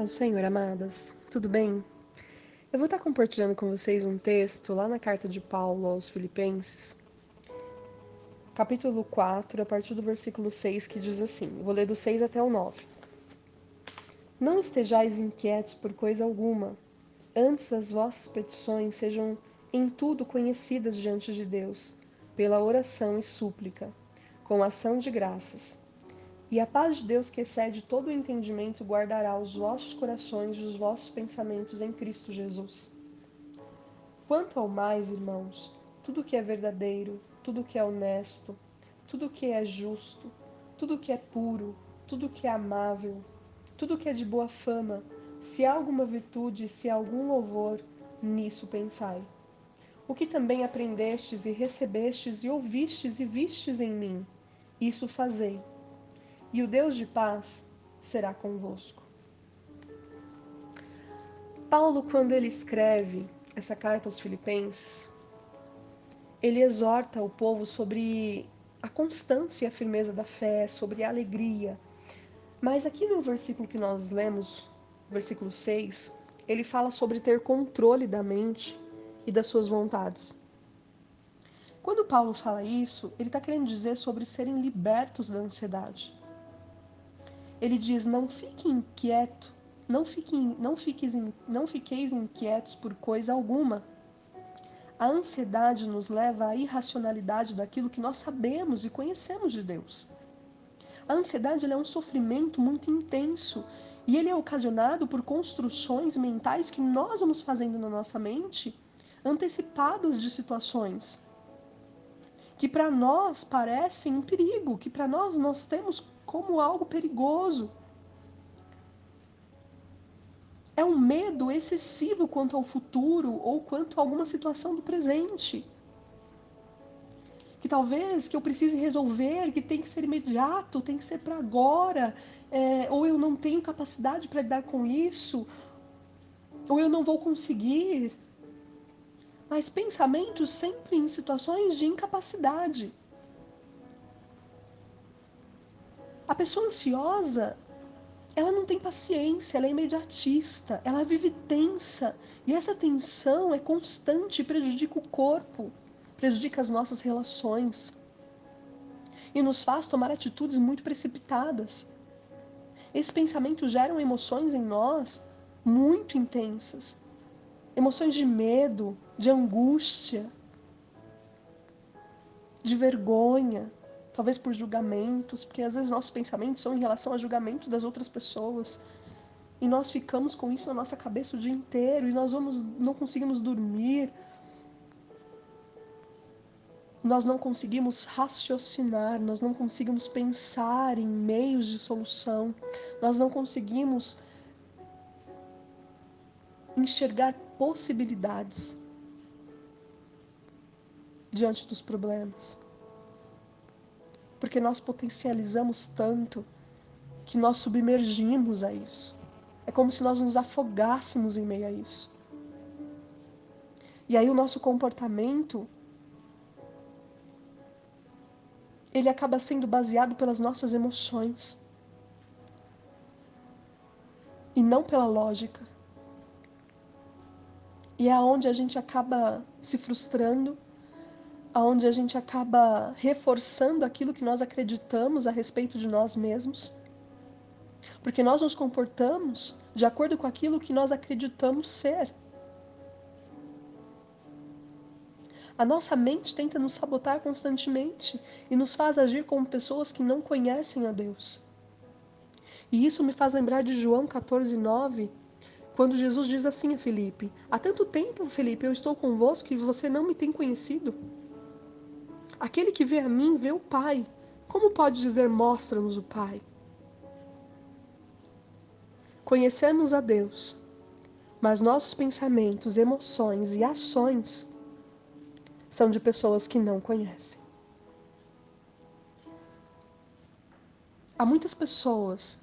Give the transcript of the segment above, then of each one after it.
Paz do Senhor, amadas. Tudo bem? Eu vou estar compartilhando com vocês um texto lá na carta de Paulo aos Filipenses, capítulo 4, a partir do versículo 6, que diz assim: vou ler do 6 até o 9. Não estejais inquietos por coisa alguma, antes as vossas petições sejam em tudo conhecidas diante de Deus, pela oração e súplica, com ação de graças e a paz de Deus, que excede todo o entendimento, guardará os vossos corações e os vossos pensamentos em Cristo Jesus. Quanto ao mais, irmãos, tudo que é verdadeiro, tudo que é honesto, tudo que é justo, tudo que é puro, tudo que é amável, tudo que é de boa fama, se há alguma virtude, se há algum louvor, nisso pensai. O que também aprendestes e recebestes e ouvistes e vistes em mim, isso fazei e o Deus de paz será convosco. Paulo, quando ele escreve essa carta aos Filipenses, ele exorta o povo sobre a constância e a firmeza da fé, sobre a alegria. Mas aqui no versículo que nós lemos, versículo 6, ele fala sobre ter controle da mente e das suas vontades. Quando Paulo fala isso, ele está querendo dizer sobre serem libertos da ansiedade. Ele diz: Não fique inquieto, não, fique, não, fiques, não fiqueis inquietos por coisa alguma. A ansiedade nos leva à irracionalidade daquilo que nós sabemos e conhecemos de Deus. A ansiedade é um sofrimento muito intenso e ele é ocasionado por construções mentais que nós vamos fazendo na nossa mente, antecipadas de situações que para nós parecem um perigo, que para nós nós temos como algo perigoso. É um medo excessivo quanto ao futuro ou quanto a alguma situação do presente. Que talvez que eu precise resolver, que tem que ser imediato, tem que ser para agora, é, ou eu não tenho capacidade para lidar com isso, ou eu não vou conseguir. Mas pensamentos sempre em situações de incapacidade. A pessoa ansiosa, ela não tem paciência, ela é imediatista, ela vive tensa. E essa tensão é constante prejudica o corpo, prejudica as nossas relações. E nos faz tomar atitudes muito precipitadas. Esses pensamentos geram emoções em nós muito intensas. Emoções de medo, de angústia, de vergonha, talvez por julgamentos, porque às vezes nossos pensamentos são em relação a julgamento das outras pessoas. E nós ficamos com isso na nossa cabeça o dia inteiro e nós vamos, não conseguimos dormir. Nós não conseguimos raciocinar, nós não conseguimos pensar em meios de solução, nós não conseguimos enxergar possibilidades diante dos problemas porque nós potencializamos tanto que nós submergimos a isso. É como se nós nos afogássemos em meio a isso. E aí o nosso comportamento ele acaba sendo baseado pelas nossas emoções e não pela lógica. E é onde a gente acaba se frustrando onde a gente acaba reforçando aquilo que nós acreditamos a respeito de nós mesmos, porque nós nos comportamos de acordo com aquilo que nós acreditamos ser. A nossa mente tenta nos sabotar constantemente e nos faz agir como pessoas que não conhecem a Deus. E isso me faz lembrar de João 14, 9, quando Jesus diz assim a Felipe: Há tanto tempo, Felipe, eu estou convosco e você não me tem conhecido. Aquele que vê a mim vê o Pai. Como pode dizer, mostra-nos o Pai? Conhecemos a Deus, mas nossos pensamentos, emoções e ações são de pessoas que não conhecem. Há muitas pessoas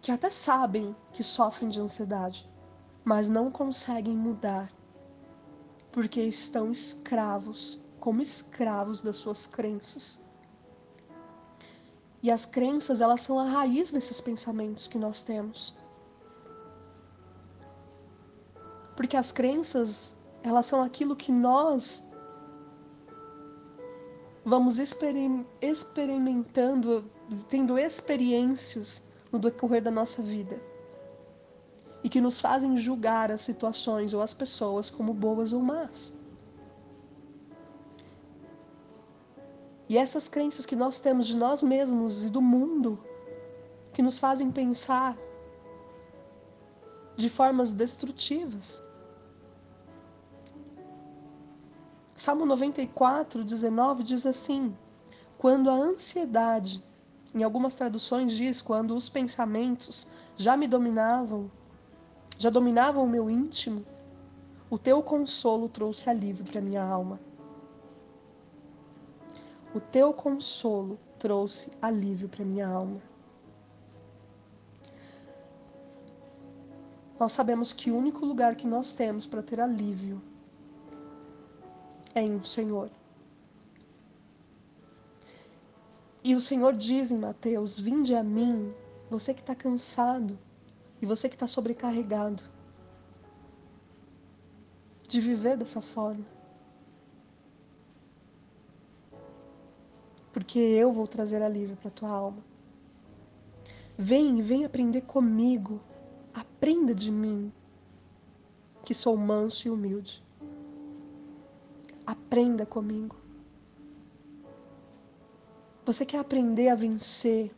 que até sabem que sofrem de ansiedade, mas não conseguem mudar porque estão escravos como escravos das suas crenças. E as crenças, elas são a raiz desses pensamentos que nós temos. Porque as crenças, elas são aquilo que nós vamos experimentando, tendo experiências no decorrer da nossa vida e que nos fazem julgar as situações ou as pessoas como boas ou más. E essas crenças que nós temos de nós mesmos e do mundo, que nos fazem pensar de formas destrutivas. Salmo 94, 19 diz assim: Quando a ansiedade, em algumas traduções diz, quando os pensamentos já me dominavam, já dominavam o meu íntimo, o teu consolo trouxe alívio para minha alma. O teu consolo trouxe alívio para minha alma. Nós sabemos que o único lugar que nós temos para ter alívio é em o Senhor. E o Senhor diz em Mateus: Vinde a mim, você que está cansado e você que está sobrecarregado de viver dessa forma. Porque eu vou trazer alívio para tua alma. Vem, vem aprender comigo. Aprenda de mim, que sou manso e humilde. Aprenda comigo. Você quer aprender a vencer?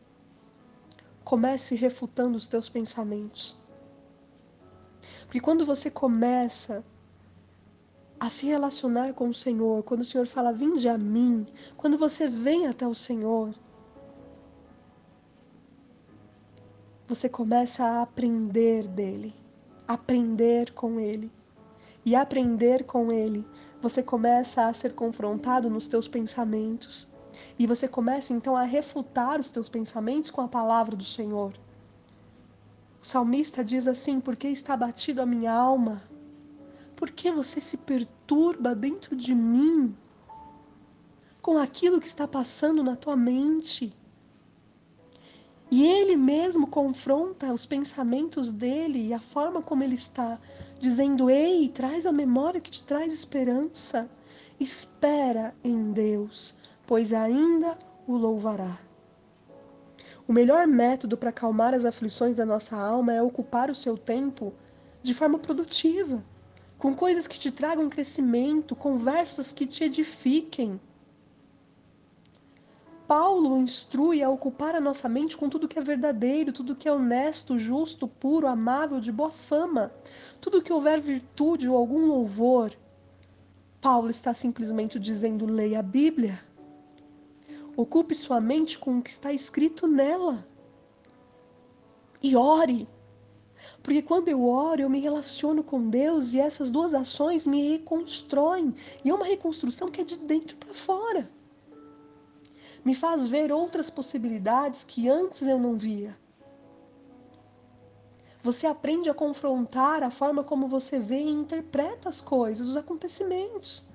Comece refutando os teus pensamentos. Porque quando você começa a se relacionar com o Senhor, quando o Senhor fala, vinde a mim, quando você vem até o Senhor, você começa a aprender dele, aprender com ele. E aprender com ele, você começa a ser confrontado nos teus pensamentos. E você começa então a refutar os teus pensamentos com a palavra do Senhor. O salmista diz assim: Porque está batido a minha alma? Por que você se perturba dentro de mim com aquilo que está passando na tua mente? E ele mesmo confronta os pensamentos dele e a forma como ele está, dizendo: Ei, traz a memória que te traz esperança. Espera em Deus, pois ainda o louvará. O melhor método para acalmar as aflições da nossa alma é ocupar o seu tempo de forma produtiva com coisas que te tragam crescimento, conversas que te edifiquem. Paulo instrui a ocupar a nossa mente com tudo que é verdadeiro, tudo que é honesto, justo, puro, amável, de boa fama, tudo que houver virtude ou algum louvor. Paulo está simplesmente dizendo: leia a Bíblia. Ocupe sua mente com o que está escrito nela. E ore. Porque quando eu oro, eu me relaciono com Deus e essas duas ações me reconstroem. E é uma reconstrução que é de dentro para fora. Me faz ver outras possibilidades que antes eu não via. Você aprende a confrontar a forma como você vê e interpreta as coisas, os acontecimentos.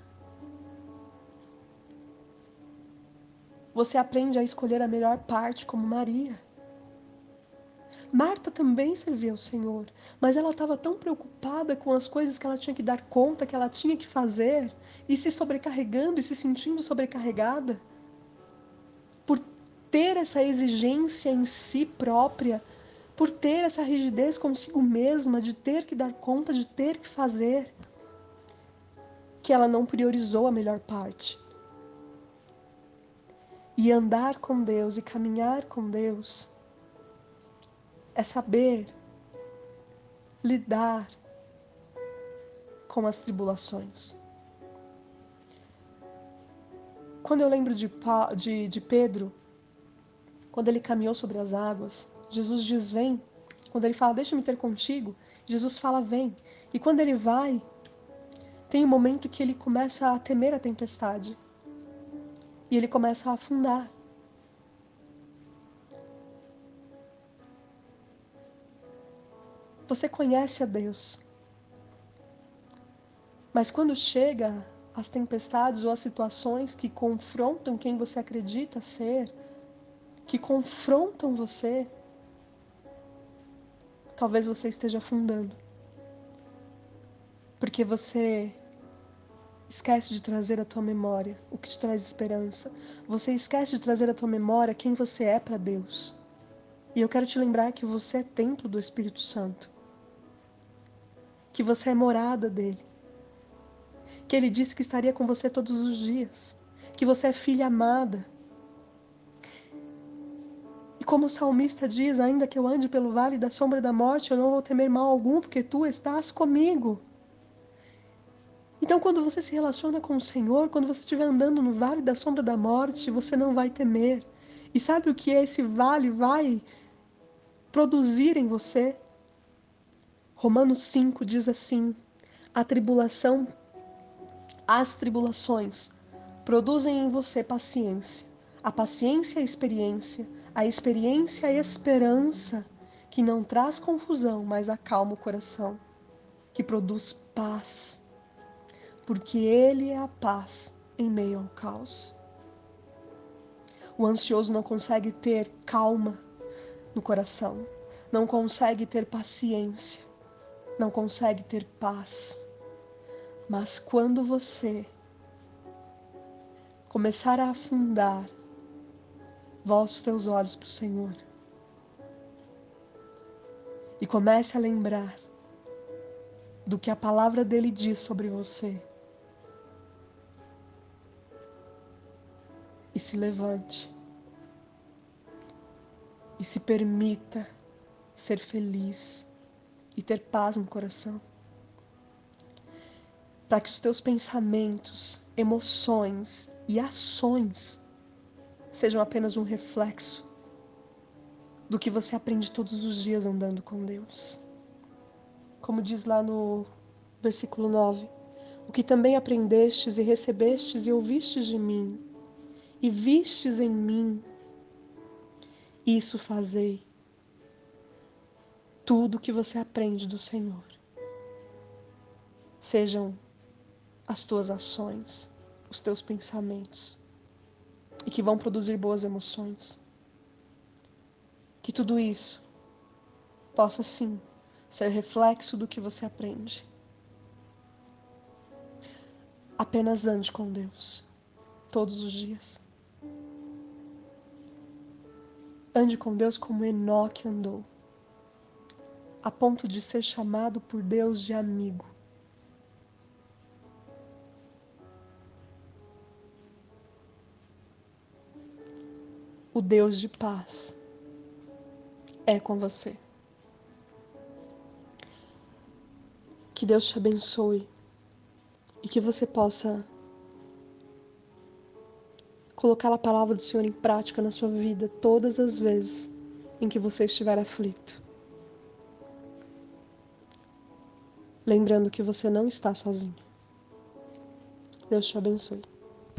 Você aprende a escolher a melhor parte, como Maria. Marta também servia ao Senhor, mas ela estava tão preocupada com as coisas que ela tinha que dar conta, que ela tinha que fazer, e se sobrecarregando e se sentindo sobrecarregada, por ter essa exigência em si própria, por ter essa rigidez consigo mesma, de ter que dar conta, de ter que fazer, que ela não priorizou a melhor parte. E andar com Deus e caminhar com Deus é saber lidar com as tribulações. Quando eu lembro de, de, de Pedro, quando ele caminhou sobre as águas, Jesus diz: Vem. Quando ele fala, Deixa-me ter contigo, Jesus fala: Vem. E quando ele vai, tem um momento que ele começa a temer a tempestade. E ele começa a afundar. Você conhece a Deus. Mas quando chega as tempestades ou as situações que confrontam quem você acredita ser, que confrontam você, talvez você esteja afundando. Porque você esquece de trazer à tua memória o que te traz esperança. Você esquece de trazer à tua memória quem você é para Deus. E eu quero te lembrar que você é templo do Espírito Santo. Que você é morada dele. Que ele disse que estaria com você todos os dias. Que você é filha amada. E como o salmista diz, ainda que eu ande pelo vale da sombra da morte, eu não vou temer mal algum, porque tu estás comigo. Então, quando você se relaciona com o Senhor, quando você estiver andando no vale da sombra da morte, você não vai temer. E sabe o que esse vale vai produzir em você? Romanos 5 diz assim: a tribulação, as tribulações produzem em você paciência, a paciência a experiência, a experiência a esperança, que não traz confusão, mas acalma o coração, que produz paz. Porque Ele é a paz em meio ao caos. O ansioso não consegue ter calma no coração, não consegue ter paciência, não consegue ter paz. Mas quando você começar a afundar, volte os teus olhos para o Senhor e comece a lembrar do que a palavra dele diz sobre você. e se levante e se permita ser feliz e ter paz no coração. Para que os teus pensamentos, emoções e ações sejam apenas um reflexo do que você aprende todos os dias andando com Deus. Como diz lá no versículo 9: O que também aprendestes e recebestes e ouvistes de mim, e vistes em mim, isso fazei. Tudo que você aprende do Senhor. Sejam as tuas ações, os teus pensamentos, e que vão produzir boas emoções. Que tudo isso possa sim ser reflexo do que você aprende. Apenas ande com Deus todos os dias. Ande com Deus como Enoque andou, a ponto de ser chamado por Deus de amigo. O Deus de paz é com você. Que Deus te abençoe e que você possa colocar a palavra do Senhor em prática na sua vida todas as vezes em que você estiver aflito. Lembrando que você não está sozinho. Deus te abençoe.